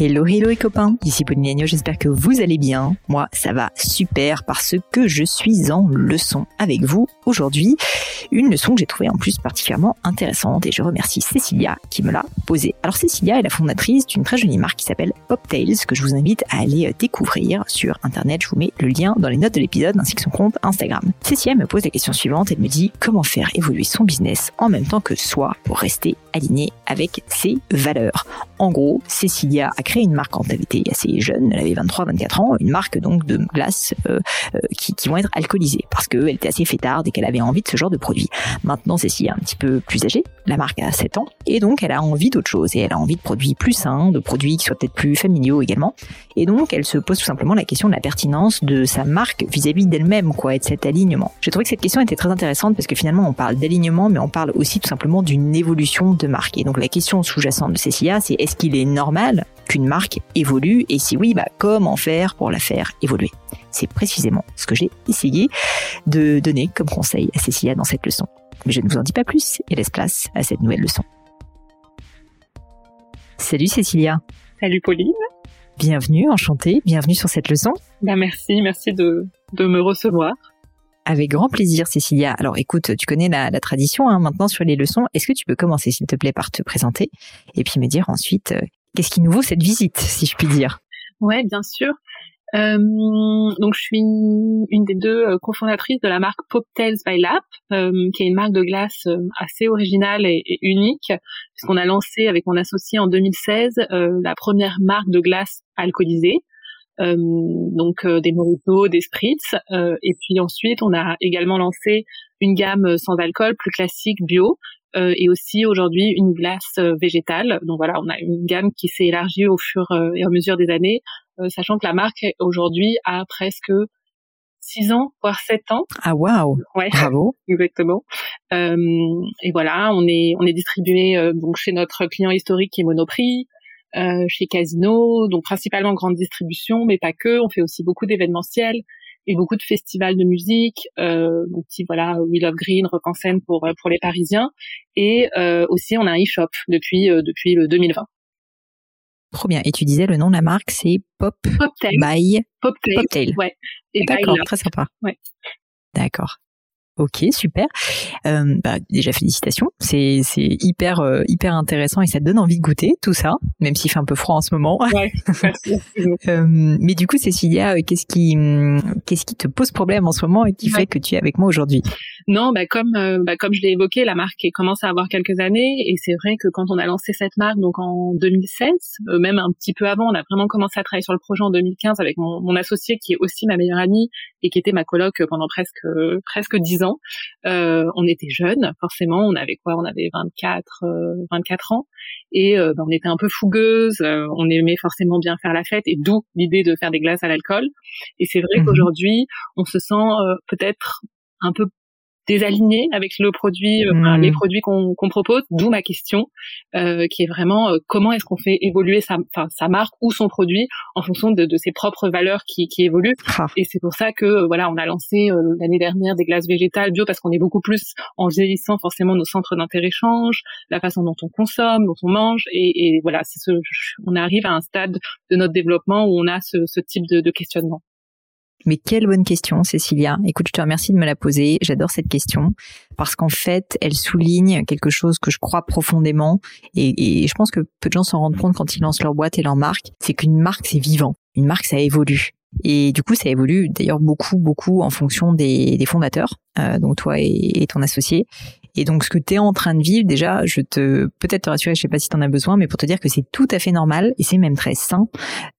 Hello, hello les copains, ici Pauline Agneau, j'espère que vous allez bien. Moi, ça va super parce que je suis en leçon avec vous aujourd'hui. Une leçon que j'ai trouvée en plus particulièrement intéressante et je remercie Cécilia qui me l'a posée. Alors Cécilia est la fondatrice d'une très jolie marque qui s'appelle Poptails que je vous invite à aller découvrir sur internet. Je vous mets le lien dans les notes de l'épisode ainsi que son compte Instagram. Cécilia me pose la question suivante, elle me dit comment faire évoluer son business en même temps que soi pour rester aligné avec ses valeurs? En gros, Cécilia a créé une marque quand elle était assez jeune, elle avait 23-24 ans, une marque donc de glaces euh, euh, qui, qui, vont être alcoolisées parce qu'elle était assez fêtarde et qu'elle avait envie de ce genre de produit. Maintenant, Cécile est un petit peu plus âgée, la marque a 7 ans, et donc elle a envie d'autre chose et elle a envie de produits plus sains, de produits qui soient peut-être plus familiaux également. Et donc, elle se pose tout simplement la question de la pertinence de sa marque vis-à-vis d'elle-même, quoi, et de cet alignement. J'ai trouvé que cette question était très intéressante parce que finalement, on parle d'alignement, mais on parle aussi tout simplement d'une évolution de marque. Et donc, la question sous-jacente de Cécilia, c'est est-ce qu'il est normal qu'une marque évolue et si oui, bah, comment faire pour la faire évoluer C'est précisément ce que j'ai essayé de donner comme conseil à Cécilia dans cette leçon. Mais je ne vous en dis pas plus et laisse place à cette nouvelle leçon. Salut Cécilia. Salut Pauline. Bienvenue, enchantée, bienvenue sur cette leçon. Bah merci, merci de, de me recevoir. Avec grand plaisir, Cécilia. Alors écoute, tu connais la, la tradition hein, maintenant sur les leçons. Est-ce que tu peux commencer, s'il te plaît, par te présenter et puis me dire ensuite euh, qu'est-ce qui nous vaut cette visite, si je puis dire? Ouais, bien sûr. Euh, donc je suis une des deux euh, cofondatrices de la marque Poptails by Lap, euh, qui est une marque de glace assez originale et, unique, puisqu'on a lancé avec mon associé en 2016 euh, la première marque de glace alcoolisée. Donc des mojitos, des spritz, et puis ensuite on a également lancé une gamme sans alcool plus classique bio, euh, et aussi aujourd'hui une glace euh, végétale. Donc voilà, on a une gamme qui s'est élargie au fur et à mesure des années, euh, sachant que la marque aujourd'hui a presque 6 ans, voire 7 ans. Ah waouh Ouais. Bravo. Exactement. Euh, et voilà, on est on est distribué euh, donc chez notre client historique qui est Monoprix, euh, chez Casino, donc principalement grande distribution, mais pas que. On fait aussi beaucoup d'événementiels et beaucoup de festivals de musique, euh, donc voilà We Love Green, Rock en scène pour pour les Parisiens, et euh, aussi on a un e-shop depuis euh, depuis le 2020. Trop bien. Et tu disais le nom de la marque, c'est Pop Poptail. by Poptail. Poptail. Ouais. Et D'accord, très sympa. Ouais. D'accord. Ok, super. Euh, bah, déjà félicitations, c'est c'est hyper euh, hyper intéressant et ça te donne envie de goûter tout ça, même s'il fait un peu froid en ce moment. Ouais. Merci. Euh, mais du coup, Cécilia, euh, qu'est-ce qui hum, qu'est-ce qui te pose problème en ce moment et qui Ouais. fait que tu es avec moi aujourd'hui? Non, bah comme euh, bah comme je l'ai évoqué, la marque commence à avoir quelques années et c'est vrai que quand on a lancé cette marque donc en 2016, euh, même un petit peu avant, on a vraiment commencé à travailler sur le projet en 2015 avec mon, mon associé qui est aussi ma meilleure amie et qui était ma coloc pendant presque presque dix ans. Euh, on était jeunes, forcément, on avait quoi? On avait 24 euh, 24 ans et bah, on était un peu fougueuses, euh, on aimait forcément bien faire la fête et d'où l'idée de faire des glaces à l'alcool. Et c'est vrai Mhm. qu'aujourd'hui, on se sent euh, peut-être un peu désaligné avec le produit, euh, Mhm. les produits qu'on propose. D'où ma question, euh, qui est vraiment euh, comment est-ce qu'on fait évoluer sa, sa marque ou son produit en fonction de, de ses propres valeurs qui, qui évoluent. Ah, Et c'est pour ça que euh, voilà, on a lancé euh, l'année dernière des glaces végétales bio parce qu'on est beaucoup plus en vieillissant forcément nos centres d'intérêt changent, la façon dont on consomme, dont on mange et, et voilà, ce, on arrive à un stade de notre développement où on a ce, ce type de, de questionnement. Mais quelle bonne question, Cécilia. Écoute, je te remercie de me la poser. J'adore cette question parce qu'en fait, elle souligne quelque chose que je crois profondément et, je pense que peu de gens s'en rendent compte quand ils lancent leur boîte et leur marque. C'est qu'une marque, c'est vivant. Une marque, ça évolue. Et du coup, ça évolue d'ailleurs beaucoup, beaucoup en fonction des, des fondateurs, euh, donc toi et, ton associé. Et donc, ce que tu es en train de vivre, déjà, je te peut-être te rassurer, je sais pas si tu en as besoin, mais pour te dire que c'est tout à fait normal et c'est même très sain.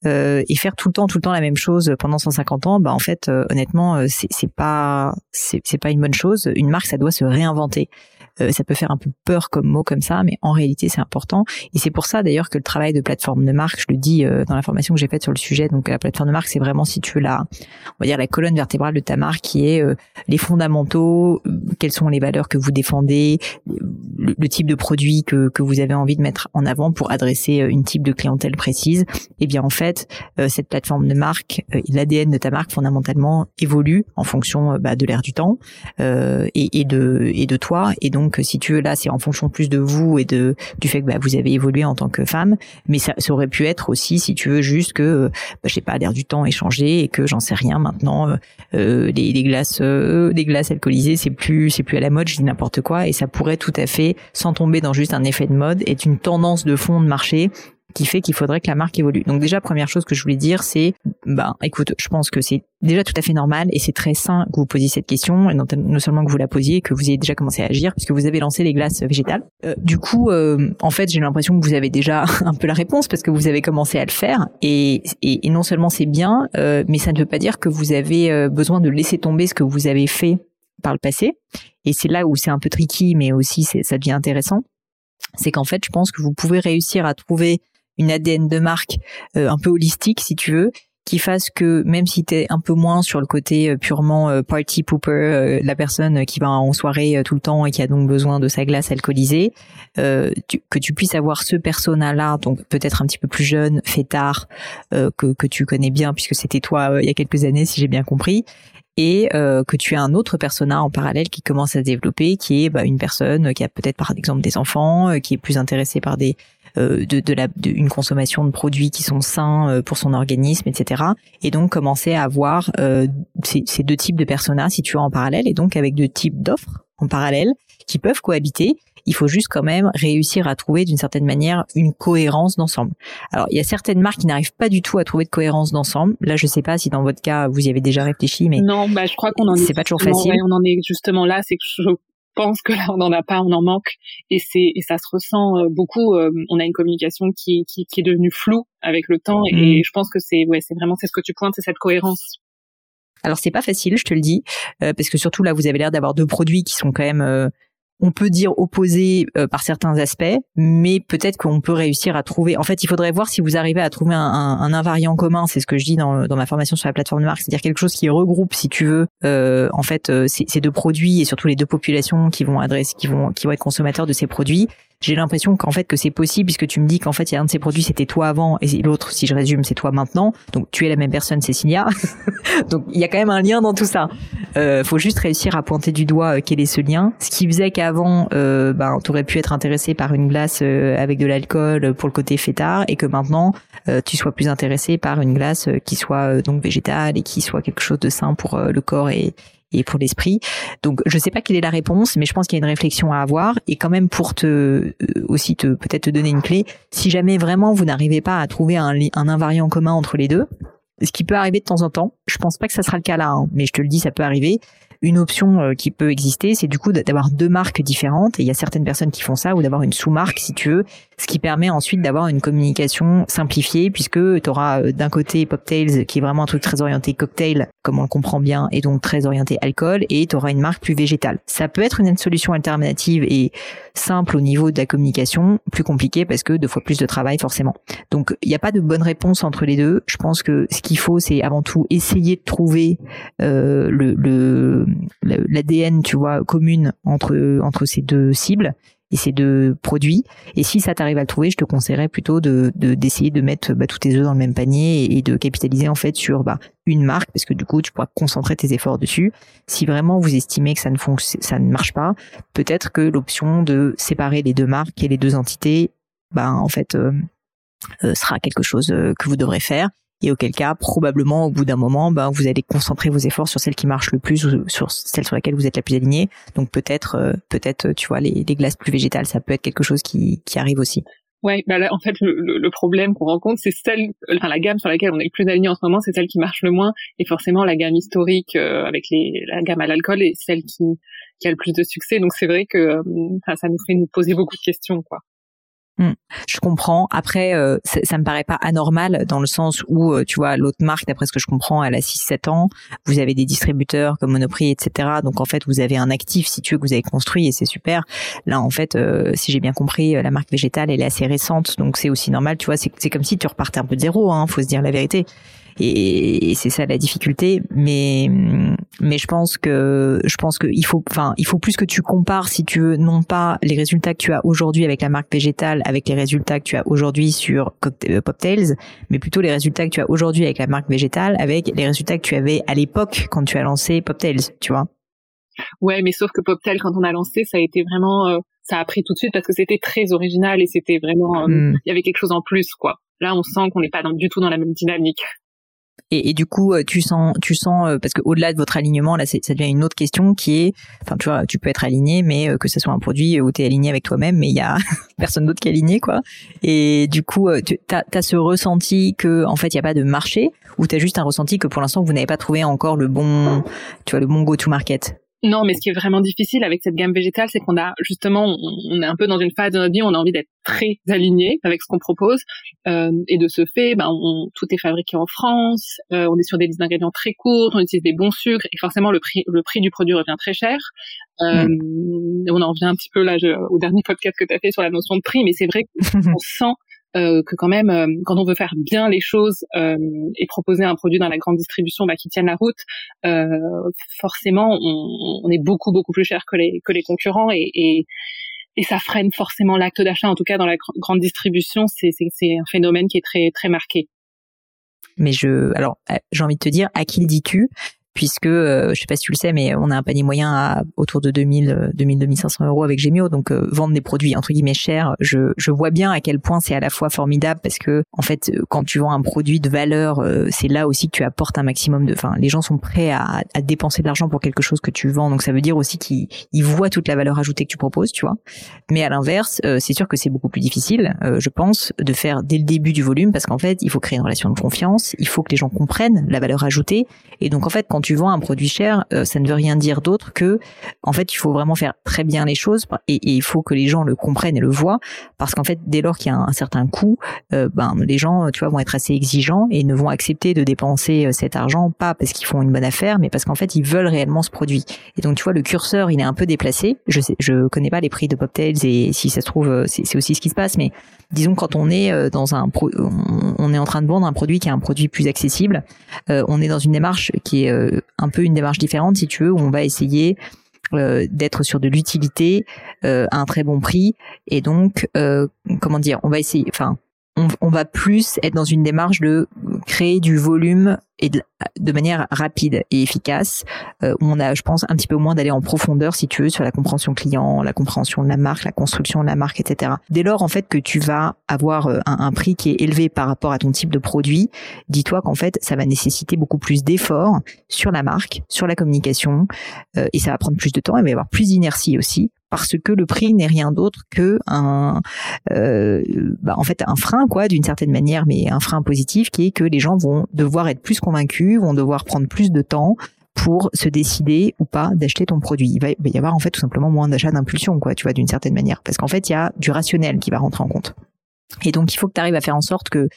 Euh, et faire tout le temps, tout le temps la même chose pendant 150 ans, bah en fait, euh, honnêtement, euh, c'est, c'est pas c'est, pas une bonne chose. Une marque, ça doit se réinventer. Ça peut faire un peu peur comme mot comme ça, mais en réalité c'est important. Et c'est pour ça d'ailleurs que le travail de plateforme de marque, je le dis dans la formation que j'ai faite sur le sujet, donc la plateforme de marque, c'est vraiment si tu veux la, on va dire la colonne vertébrale de ta marque, qui est les fondamentaux, quelles sont les valeurs que vous défendez, le, type de produit que, que vous avez envie de mettre en avant pour adresser une type de clientèle précise. Eh bien en fait, cette plateforme de marque, l'ADN de ta marque fondamentalement évolue en fonction bah, de l'air du temps et, de et de toi. Et donc si tu veux, là, c'est en fonction plus de vous et de du fait que bah, vous avez évolué en tant que femme. Mais ça, aurait pu être aussi, si tu veux, juste que, euh, bah, je sais pas, l'air du temps est changé et que j'en sais rien maintenant. Euh, euh les, glaces, euh, glaces alcoolisées, c'est plus, c'est plus à la mode. Je dis n'importe quoi et ça pourrait tout à fait, sans tomber dans juste un effet de mode, être une tendance de fond de marché qui fait qu'il faudrait que la marque évolue. Donc déjà première chose que je voulais dire c'est ben écoute, je pense que c'est déjà tout à fait normal et c'est très sain que vous posiez cette question et non, seulement que vous la posiez que vous ayez déjà commencé à agir puisque vous avez lancé les glaces végétales. Euh, du coup euh, en fait, j'ai l'impression que vous avez déjà un peu la réponse parce que vous avez commencé à le faire et, et, et non seulement c'est bien euh, mais ça ne veut pas dire que vous avez euh, besoin de laisser tomber ce que vous avez fait par le passé. Et c'est là où c'est un peu tricky mais aussi ça devient intéressant. C'est qu'en fait, je pense que vous pouvez réussir à trouver une ADN de marque euh, un peu holistique si tu veux qui fasse que même si tu es un peu moins sur le côté euh, purement euh, party pooper, la personne qui va en soirée tout le temps et qui a donc besoin de sa glace alcoolisée, que tu puisses avoir ce persona-là, donc peut-être un petit peu plus jeune, fêtard, que, que tu connais bien puisque c'était toi il y a quelques années si j'ai bien compris, et que tu as un autre persona en parallèle qui commence à se développer, qui est bah, une personne qui a peut-être par exemple des enfants, qui est plus intéressée par euh, une consommation de produits qui sont sains euh, pour son organisme, etc. Et donc commencer à avoir euh, ces, deux types de personas si tu en parallèle, et donc avec deux types d'offres en parallèle qui peuvent cohabiter. Il faut juste quand même réussir à trouver d'une certaine manière une cohérence d'ensemble. Alors il y a certaines marques qui n'arrivent pas du tout à trouver de cohérence d'ensemble. Là je sais pas si dans votre cas vous y avez déjà réfléchi, mais non, bah je crois qu'on en est. C'est pas toujours facile. on en est justement là, c'est que je pense que là on n'en a pas, on en manque et c'est et ça se ressent euh, beaucoup. Euh, on a une communication qui, qui, qui est devenue floue avec le temps et mm. je pense que c'est ouais c'est vraiment c'est ce que tu pointes, c'est cette cohérence. Alors c'est pas facile, je te le dis, euh, parce que surtout là vous avez l'air d'avoir deux produits qui sont quand même on peut dire opposé euh, par certains aspects, mais peut-être qu'on peut réussir à trouver. En fait, il faudrait voir si vous arrivez à trouver un, un, invariant commun. C'est ce que je dis dans, dans ma formation sur la plateforme de marque, c'est-à-dire quelque chose qui regroupe, si tu veux, euh, en fait, euh, ces, ces, deux produits et surtout les deux populations qui vont adresser, qui vont qui vont être consommateurs de ces produits j'ai l'impression qu'en fait que c'est possible puisque tu me dis qu'en fait il y a un de ces produits c'était toi avant et l'autre si je résume c'est toi maintenant. Donc tu es la même personne Cécilia. Donc il y a quand même un lien dans tout ça. Euh, faut juste réussir à pointer du doigt euh, quel est ce lien. Ce qui faisait qu'avant euh, ben aurais pu être intéressé par une glace euh, avec de l'alcool pour le côté fêtard et que maintenant euh, tu sois plus intéressé par une glace qui soit donc végétale et qui soit quelque chose de sain pour le corps et et pour l'esprit. Donc je sais pas quelle est la réponse, mais je pense qu'il y a une réflexion à avoir et quand même pour te euh, aussi te peut-être te donner une clé. Si jamais vraiment vous n'arrivez pas à trouver un, un invariant commun entre les deux, ce qui peut arriver de temps en temps, je pense pas que ça sera le cas là, hein, mais je te le dis, ça peut arriver une option euh, qui peut exister, c'est du coup d'avoir deux marques différentes. Et il y a certaines personnes qui font ça, ou d'avoir une sous-marque, si tu veux, ce qui permet ensuite d'avoir une communication simplifiée, puisque tu auras euh, d'un côté Poptails, qui est vraiment un truc très orienté cocktail, comme on le comprend bien, et donc très orienté alcool, et tu auras une marque plus végétale. Ça peut être une solution alternative et simple au niveau de la communication, plus compliqué parce que deux fois plus de travail forcément. Donc il n'y a pas de bonne réponse entre les deux. Je pense que ce qu'il faut, c'est avant tout essayer de trouver euh, le l'ADN, tu vois, commune entre entre ces deux cibles et ces deux produits. Et si ça t'arrive à le trouver, je te conseillerais plutôt de d'essayer de, mettre bah, tous tes œufs dans le même panier et, de capitaliser en fait sur bah, une marque parce que du coup tu pourras concentrer tes efforts dessus. Si vraiment vous estimez que ça ne fonctionne, ça ne marche pas, peut-être que l'option de séparer les deux marques et les deux entités, bah en fait euh, euh, sera quelque chose euh, que vous devrez faire et auquel cas probablement au bout d'un moment ben vous allez concentrer vos efforts sur celle qui marche le plus ou sur celle sur laquelle vous êtes la plus aligné donc peut-être euh, peut-être tu vois les, les, glaces plus végétales ça peut être quelque chose qui, qui arrive aussi Ouais, bah là, en fait, le, le, problème qu'on rencontre, c'est celle, enfin la gamme sur laquelle on est le plus aligné en ce moment, c'est celle qui marche le moins, et forcément la gamme historique euh, avec les, la gamme à l'alcool est celle qui, qui a le plus de succès. Donc c'est vrai que, euh, ça nous fait nous poser beaucoup de questions, quoi. Hmm. Je comprends. Après, euh, ça, me paraît pas anormal dans le sens où, euh, tu vois, l'autre marque, d'après ce que je comprends, elle a 6-7 ans. Vous avez des distributeurs comme Monoprix, etc. Donc en fait, vous avez un actif, si tu veux, que vous avez construit et c'est super. Là, en fait, euh, si j'ai bien compris, la marque végétale, elle est assez récente, donc c'est aussi normal. Tu vois, c'est comme si tu repartais un peu de zéro. Hein, faut se dire la vérité et, c'est ça la difficulté. Mais mais je pense que je pense que il faut enfin il faut plus que tu compares si tu veux non pas les résultats que tu as aujourd'hui avec la marque végétale avec les résultats que tu as aujourd'hui sur euh, Poptails, mais plutôt les résultats que tu as aujourd'hui avec la marque végétale avec les résultats que tu avais à l'époque quand tu as lancé Poptails, tu vois. Ouais, mais sauf que Poptails quand on a lancé, ça a été vraiment euh, ça a pris tout de suite parce que c'était très original et c'était vraiment euh, hmm. il y avait quelque chose en plus quoi. Là, on sent qu'on n'est pas du tout dans la même dynamique. Et, du coup, euh, tu sens, tu sens, euh, parce que au-delà de votre alignement, là, ça devient une autre question qui est, enfin, tu vois, tu peux être aligné, mais euh, que ce soit un produit où tu es aligné avec toi-même, mais il y a personne d'autre qui est aligné, quoi. Et du coup, tu as, as, ce ressenti que, en fait, il n'y a pas de marché, ou tu as juste un ressenti que pour l'instant, vous n'avez pas trouvé encore le bon, tu vois, le bon go-to-market? Non, mais ce qui est vraiment difficile avec cette gamme végétale, c'est qu'on a justement, on est un peu dans une phase de notre vie où on a envie d'être très aligné avec ce qu'on propose, euh, et de ce fait, ben, on, tout est fabriqué en France, euh, on est sur des listes d'ingrédients très courtes, on utilise des bons sucres, et forcément le prix, le prix du produit revient très cher. Euh, mm. On en revient un petit peu là au dernier podcast que tu as fait sur la notion de prix, mais c'est vrai qu'on sent euh, que quand même, euh, quand on veut faire bien les choses euh, et proposer un produit dans la grande distribution bah, qui tienne la route, forcément, on, on, est beaucoup beaucoup plus cher que les que les concurrents et, et, et ça freine forcément l'acte d'achat. En tout cas, dans la grande distribution, c'est un phénomène qui est très très marqué. Mais je, alors, j'ai envie de te dire, à qui le dis-tu? Puisque euh, je sais pas si tu le sais, mais on a un panier moyen à autour de 2000, 2000, 2500 euros avec Gemio. Donc euh, vendre des produits entre guillemets chers, je, je vois bien à quel point c'est à la fois formidable parce que en fait, euh, quand tu vends un produit de valeur, c'est là aussi que tu apportes un maximum de. Enfin, les gens sont prêts à, à dépenser de l'argent pour quelque chose que tu vends. Donc ça veut dire aussi qu'ils voient toute la valeur ajoutée que tu proposes, tu vois. Mais à l'inverse, c'est sûr que c'est beaucoup plus difficile, je pense, de faire dès le début du volume parce qu'en fait, il faut créer une relation de confiance, il faut que les gens comprennent la valeur ajoutée. Et donc en fait, quand tu vends un produit cher, euh, ça ne veut rien dire d'autre que, en fait, il faut vraiment faire très bien les choses et, il faut que les gens le comprennent et le voient, parce qu'en fait, dès lors qu'il y a un, certain coût, euh, ben les gens, tu vois, vont être assez exigeants et ne vont accepter de dépenser euh, cet argent pas parce qu'ils font une bonne affaire, mais parce qu'en fait, ils veulent réellement ce produit. Et donc, tu vois, le curseur, il est un peu déplacé. Je sais, je connais pas les prix de Poptails et si ça se trouve, c'est aussi ce qui se passe, mais disons quand on est dans un, on est en train de vendre un produit qui est un produit plus accessible, on est dans une démarche qui est un peu une démarche différente, si tu veux, où on va essayer euh, d'être sur de l'utilité euh, à un très bon prix. Et donc euh, comment dire on va essayer enfin on, va plus être dans une démarche de créer du volume et de, manière rapide et efficace. Euh, on a, je pense, un petit peu moins d'aller en profondeur, si tu veux, sur la compréhension client, la compréhension de la marque, la construction de la marque, etc. Dès lors, en fait, que tu vas avoir euh, un, prix qui est élevé par rapport à ton type de produit, dis-toi qu'en fait, ça va nécessiter beaucoup plus d'efforts sur la marque, sur la communication, euh, et ça va prendre plus de temps. Il va y avoir plus d'inertie aussi parce que le prix n'est rien d'autre que un, euh, bah en fait un frein quoi d'une certaine manière, mais un frein positif qui est que les gens vont devoir être plus convaincus, vont devoir prendre plus de temps pour se décider ou pas d'acheter ton produit. Il va, y avoir en fait tout simplement moins d'achat d'impulsion quoi, tu vois d'une certaine manière, parce qu'en fait il y a du rationnel qui va rentrer en compte. Et donc, il faut que tu arrives à faire en sorte que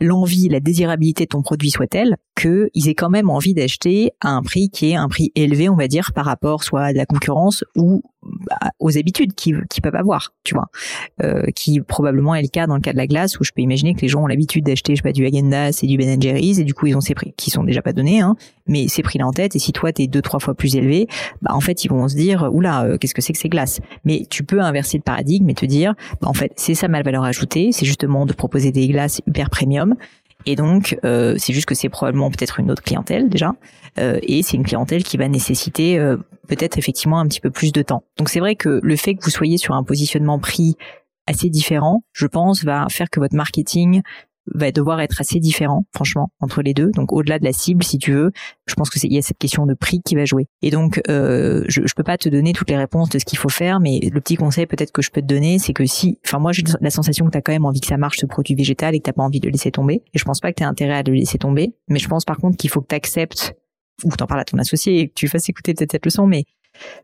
l'envie, la désirabilité de ton produit soit telle qu'ils aient quand même envie d'acheter à un prix qui est un prix élevé, on va dire, par rapport soit à de la concurrence ou bah, aux habitudes qu'ils peuvent avoir, tu vois, euh, qui probablement est le cas dans le cas de la glace où je peux imaginer que les gens ont l'habitude d'acheter, je sais pas, du Häagen-Dazs et du Ben Jerry's et du coup ils ont ces prix qui sont déjà pas donnés, hein, mais ces prix là en tête et si toi t'es deux trois fois plus élevé, bah en fait ils vont se dire oula euh, qu'est-ce que c'est que ces glaces, mais tu peux inverser le paradigme et te dire bah, en fait c'est ça ma valeur ajoutée, c'est justement de proposer des glaces hyper premium. Et donc, euh, c'est juste que c'est probablement peut-être une autre clientèle déjà, euh, et c'est une clientèle qui va nécessiter euh, peut-être effectivement un petit peu plus de temps. Donc c'est vrai que le fait que vous soyez sur un positionnement prix assez différent, je pense, va faire que votre marketing va devoir être assez différent, franchement, entre les deux. Donc au-delà de la cible, si tu veux, je pense que il y a cette question de prix qui va jouer. Et donc euh, je, je peux pas te donner toutes les réponses de ce qu'il faut faire, mais le petit conseil peut-être que je peux te donner, c'est que si, enfin moi j'ai la sensation que tu as quand même envie que ça marche ce produit végétal et que t'as pas envie de le laisser tomber. Et je pense pas que tu as intérêt à le laisser tomber, mais je pense par contre qu'il faut que tu acceptes ou que t'en parles à ton associé et que tu fasses écouter peut-être cette leçon, mais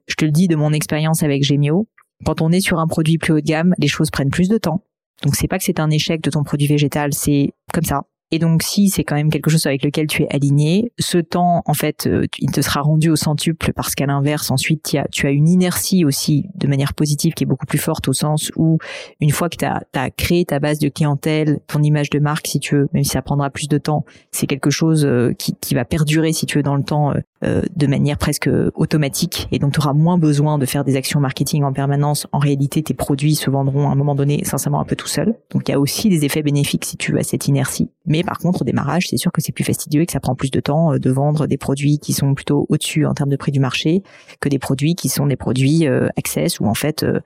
je te le dis de mon expérience avec Gemio, quand on est sur un produit plus haut de gamme, les choses prennent plus de temps. Donc c'est pas que c'est un échec de ton produit végétal, c'est comme ça. Et donc, si c'est quand même quelque chose avec lequel tu es aligné, ce temps, en fait, euh, il te sera rendu au centuple parce qu'à l'inverse, ensuite, tu as, une inertie aussi de manière positive qui est beaucoup plus forte au sens où une fois que tu as, créé ta base de clientèle, ton image de marque, si tu veux, même si ça prendra plus de temps, c'est quelque chose euh, qui, qui va perdurer, si tu veux, dans le temps euh, de manière presque automatique. Et donc, tu auras moins besoin de faire des actions marketing en permanence. En réalité, tes produits se vendront à un moment donné, sincèrement, un peu tout seul. Donc, il y a aussi des effets bénéfiques si tu à cette inertie. Mais par contre, au démarrage, c'est sûr que c'est plus fastidieux et que ça prend plus de temps euh, de vendre des produits qui sont plutôt au-dessus en termes de prix du marché que des produits qui sont des produits euh, access où en fait euh,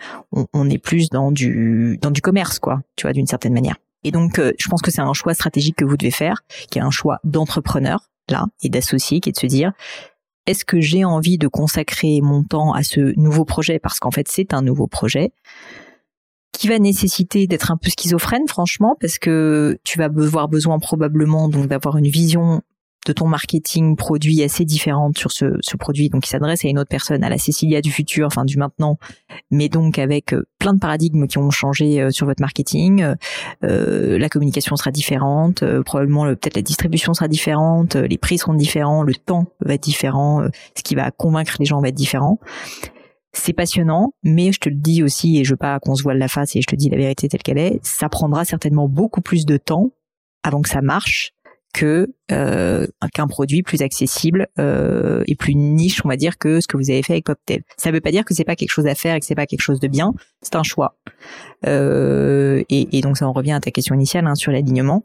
on, est plus dans du dans du commerce quoi, tu vois, d'une certaine manière. Et donc, je pense que c'est un choix stratégique que vous devez faire, qui est un choix d'entrepreneur et d'associé, qui est de se dire est-ce que j'ai envie de consacrer mon temps à ce nouveau projet? Parce qu'en fait c'est un nouveau projet qui va nécessiter d'être un peu schizophrène, franchement, parce que tu vas avoir besoin probablement d'avoir une vision de ton marketing produit assez différente sur ce, produit, donc qui s'adresse à une autre personne, à la Cécilia du futur, enfin du maintenant, mais donc avec euh, plein de paradigmes qui ont changé euh, sur votre marketing. Euh, la communication sera différente, probablement peut-être la distribution sera différente, les prix seront différents, le temps va être différent, ce qui va convaincre les gens va être différent c'est passionnant, mais je te le dis aussi, et je veux pas qu'on se voile la face et je te dis la vérité telle qu'elle est, ça prendra certainement beaucoup plus de temps avant que ça marche euh, qu'un produit plus accessible euh, et plus niche, on va dire, que ce que vous avez fait avec Poptel. Ça veut pas dire que c'est pas quelque chose à faire et que c'est pas quelque chose de bien. C'est un choix. Euh, et, et, donc ça en revient à ta question initiale hein, sur l'alignement.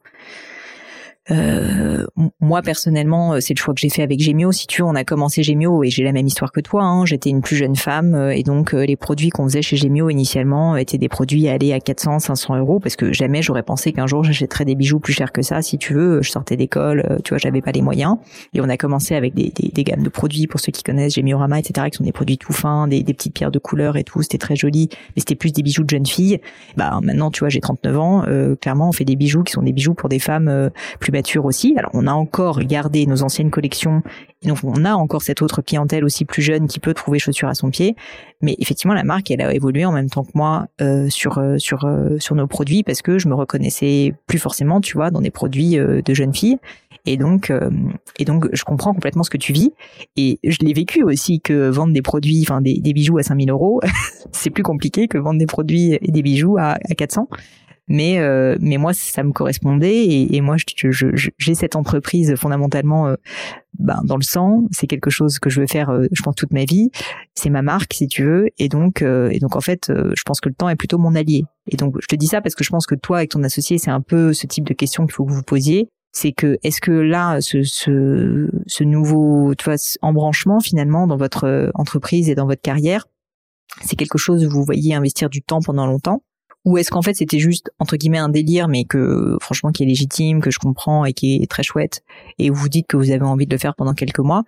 Euh, moi personnellement, euh, c'est le choix que j'ai fait avec Gemio. Si tu veux, on a commencé Gemio et j'ai la même histoire que toi. Hein. J'étais une plus jeune femme euh, et donc les produits qu'on faisait chez Gemio initialement étaient des produits à aller à 400, 500 euros parce que jamais j'aurais pensé qu'un jour j'achèterais des bijoux plus chers que ça. Si tu veux, je sortais d'école, tu vois, j'avais pas les moyens et on a commencé avec des, des, des, gammes de produits pour ceux qui connaissent Gemiorama, etc., qui sont des produits tout fins, des, des petites pierres de couleur et tout. C'était très joli, mais c'était plus des bijoux de jeunes filles. Bah maintenant, tu vois, j'ai 39 ans. clairement, on fait des bijoux qui sont des bijoux pour des femmes aussi. Alors on a encore gardé nos anciennes collections, et donc on a encore cette autre clientèle aussi plus jeune qui peut trouver chaussures à son pied. Mais effectivement, la marque, elle a évolué en même temps que moi euh, sur euh, sur euh, sur nos produits parce que je me reconnaissais plus forcément, tu vois, dans des produits de jeunes filles. Et donc, et donc, je comprends complètement ce que tu vis. Et je l'ai vécu aussi que vendre des produits, enfin des, des bijoux à 5000 euros, c'est plus compliqué que vendre des produits et des bijoux à, à 400 mais euh, mais moi ça me correspondait et, moi j'ai je, je, cette entreprise fondamentalement euh, ben, dans le sang. C'est quelque chose que je veux faire euh, je pense toute ma vie. C'est ma marque si tu veux. Et donc et donc en fait je pense que le temps est plutôt mon allié. Et donc je te dis ça parce que je pense que toi avec ton associé c'est un peu ce type de question qu'il faut que vous vous posiez. C'est que est-ce que là ce, ce, ce nouveau tu vois, embranchement finalement dans votre entreprise et dans votre carrière c'est quelque chose où vous voyez investir du temps pendant longtemps? Ou est-ce qu'en fait c'était juste entre guillemets un délire mais que franchement qui est légitime, que je comprends et qui est très chouette et vous dites que vous avez envie de le faire pendant quelques mois,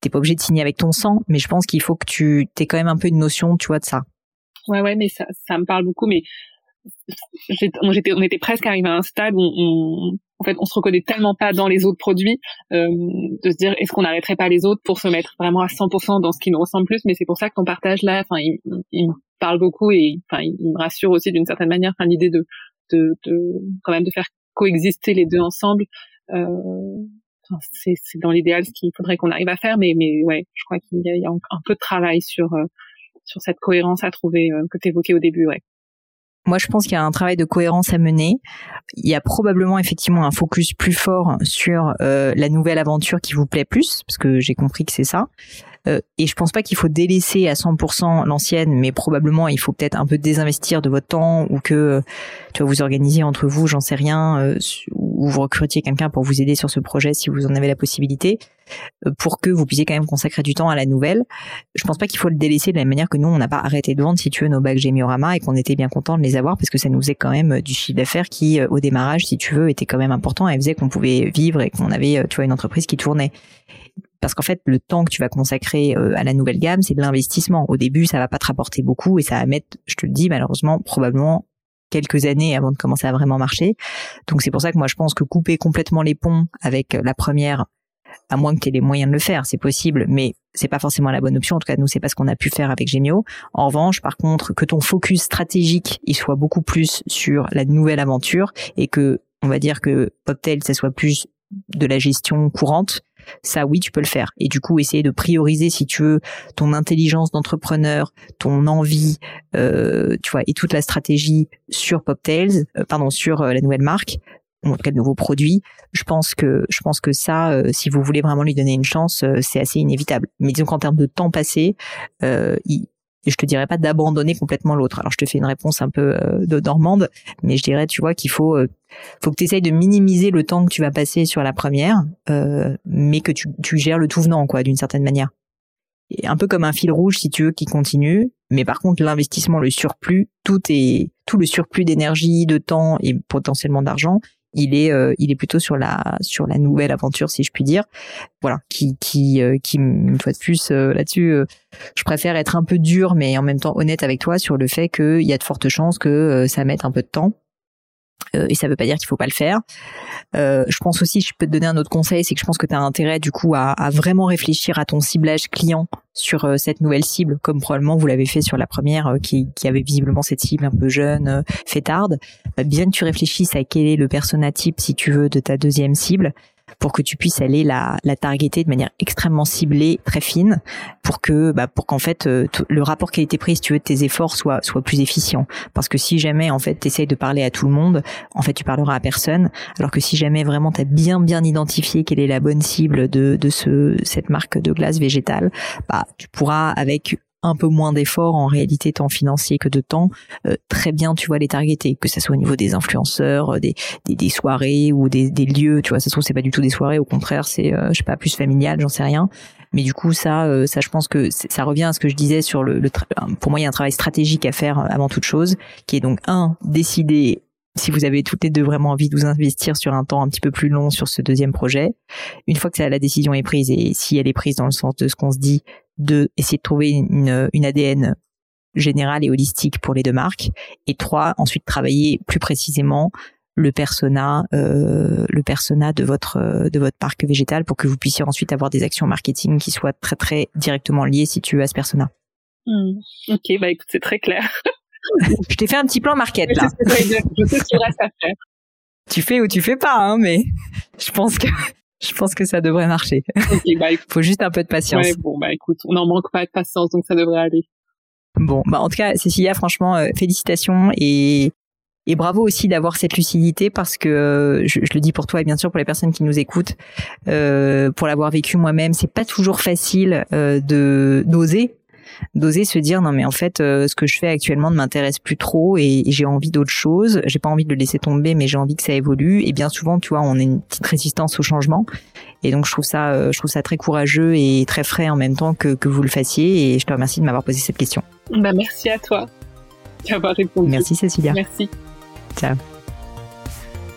t'es pas obligé de signer avec ton sang, mais je pense qu'il faut que tu t'aies quand même un peu une notion, tu vois, de ça. Ouais ouais, mais ça ça me parle beaucoup mais on était presque arrivé à un stade où on, en fait, on se reconnaît tellement pas dans les autres produits euh, de se dire est-ce qu'on n'arrêterait pas les autres pour se mettre vraiment à 100% dans ce qui nous ressemble plus. Mais c'est pour ça que ton partage là, enfin, il, il, parle beaucoup et enfin, il, me rassure aussi d'une certaine manière. Enfin, l'idée de, de, de quand même de faire coexister les deux ensemble. Euh, c'est, c'est dans l'idéal ce qu'il faudrait qu'on arrive à faire, mais mais ouais, je crois qu'il y a, il y a un peu de travail sur euh, sur cette cohérence à trouver euh, que tu évoquais au début, ouais. Moi, je pense qu'il y a un travail de cohérence à mener. Il y a probablement effectivement un focus plus fort sur euh, la nouvelle aventure qui vous plaît plus, parce que j'ai compris que c'est ça. Euh, et je pense pas qu'il faut délaisser à 100% l'ancienne, mais probablement il faut peut-être un peu désinvestir de votre temps ou que tu vas vous organiser entre vous, j'en sais rien, euh, ou vous recrutiez quelqu'un pour vous aider sur ce projet si vous en avez la possibilité. Euh, pour que vous puissiez quand même consacrer du temps à la nouvelle. Je pense pas qu'il faut le délaisser de la même manière que nous, on n'a pas arrêté de vendre, si tu veux, nos bacs Gémiorama et qu'on était bien content de les avoir parce que ça nous faisait quand même du chiffre d'affaires qui, au démarrage, si tu veux, était quand même important et faisait qu'on pouvait vivre et qu'on avait, tu vois, une entreprise qui tournait parce qu'en fait le temps que tu vas consacrer à la nouvelle gamme c'est de l'investissement au début ça va pas te rapporter beaucoup et ça va mettre je te le dis malheureusement probablement quelques années avant de commencer à vraiment marcher. Donc c'est pour ça que moi je pense que couper complètement les ponts avec la première, à moins que tu aies les moyens de le faire, c'est possible, mais c'est pas forcément la bonne option. En tout cas, nous, c'est pas ce qu'on a pu faire avec Gemio. En revanche, par contre, que ton focus stratégique, il soit beaucoup plus sur la nouvelle aventure et que, on va dire que Poptail, ça soit plus de la gestion courante, ça oui tu peux le faire et du coup essayer de prioriser si tu veux ton intelligence d'entrepreneur ton envie euh, tu vois et toute la stratégie sur Poptails euh, pardon sur euh, la nouvelle marque ou en tout cas le nouveau produit je pense que je pense que ça si vous voulez vraiment lui donner une chance c'est assez inévitable mais disons qu'en termes de temps passé et je te dirais pas d'abandonner complètement l'autre. Alors je te fais une réponse un peu euh, de normande, mais je dirais, tu vois, qu'il faut euh, faut que tu essayes de minimiser le temps que tu vas passer sur la première, euh, mais que tu, tu gères le tout venant, quoi, d'une certaine manière. Un peu comme un fil rouge, si tu veux, qui continue. Mais par contre, l'investissement, le surplus, tout est tout le surplus d'énergie, de temps et potentiellement d'argent, il est euh, il est plutôt sur la sur la nouvelle aventure si je puis dire. Voilà qui qui euh, qui une fois de plus euh, là-dessus je préfère être un peu dur mais en même temps honnête avec toi sur le fait qu'il y a de fortes chances que ça mette un peu de temps euh, et ça veut pas dire qu'il faut pas le faire. Euh, je pense aussi, je peux te donner un autre conseil, c'est que je pense que tu as intérêt du coup à, à, vraiment réfléchir à ton ciblage client sur euh, cette nouvelle cible, comme probablement vous l'avez fait sur la première, euh, qui, qui, avait visiblement cette cible un peu jeune, fêtarde. Bah, bien que tu réfléchisses à quel est le persona type, si tu veux, de ta deuxième cible, pour que tu puisses aller la, la targeter de manière extrêmement ciblée, très fine, pour que bah, pour qu'en fait euh, le rapport qualité-prix, si tu veux, de tes efforts soit soit plus efficient. Parce que si jamais en fait tu essayes de parler à tout le monde, en fait tu parleras à personne. Alors que si jamais vraiment tu as bien bien identifié quelle est la bonne cible de de ce cette marque de glace végétale, bah tu pourras avec un peu moins d'efforts en réalité tant financier que de temps, euh, très bien tu vois les targeter, que ce soit au niveau des influenceurs, euh, des, des, des soirées ou des, des, lieux, tu vois, ça se trouve c'est pas du tout des soirées, au contraire c'est euh, je sais pas plus familial, j'en sais rien. Mais du coup ça, ça je pense que ça revient à ce que je disais sur le, le pour moi il y a un travail stratégique à faire avant toute chose, qui est donc un décider si vous avez toutes les deux vraiment envie de vous investir sur un temps un petit peu plus long sur ce deuxième projet, une fois que la décision est prise et si elle est prise dans le sens de ce qu'on se dit, de essayer de trouver une, une ADN générale et holistique pour les deux marques, et trois, ensuite travailler plus précisément le persona, euh, le persona de votre de votre parc végétal pour que vous puissiez ensuite avoir des actions marketing qui soient très très directement liées si tu veux à ce persona. Hmm. Ok, bah écoute, c'est très clair. je t'ai fait un petit plan market là. Je sais ce qu'il reste à faire. Tu fais ou tu fais pas, hein, mais je pense que je pense que ça devrait marcher. Il bah, Faut juste un peu de patience. Ouais, bon, bah écoute, on n'en manque pas de patience, donc ça devrait aller. Bon, bah en tout cas, Cécilia, franchement, euh, félicitations et et bravo aussi d'avoir cette lucidité parce que euh, je, le dis pour toi et bien sûr pour les personnes qui nous écoutent, euh, pour l'avoir vécu moi-même, c'est pas toujours facile euh, de d'oser d'oser se dire non mais en fait euh, ce que je fais actuellement ne m'intéresse plus trop et, j'ai envie d'autre chose. J'ai pas envie de le laisser tomber, mais j'ai envie que ça évolue. Et bien souvent, tu vois, on a une petite résistance au changement. Et donc je trouve ça, euh, je trouve ça très courageux et très frais en même temps que, que vous le fassiez. Et je te remercie de m'avoir posé cette question. Bah merci à toi d'avoir répondu. Merci Cécilia. Merci. Ciao.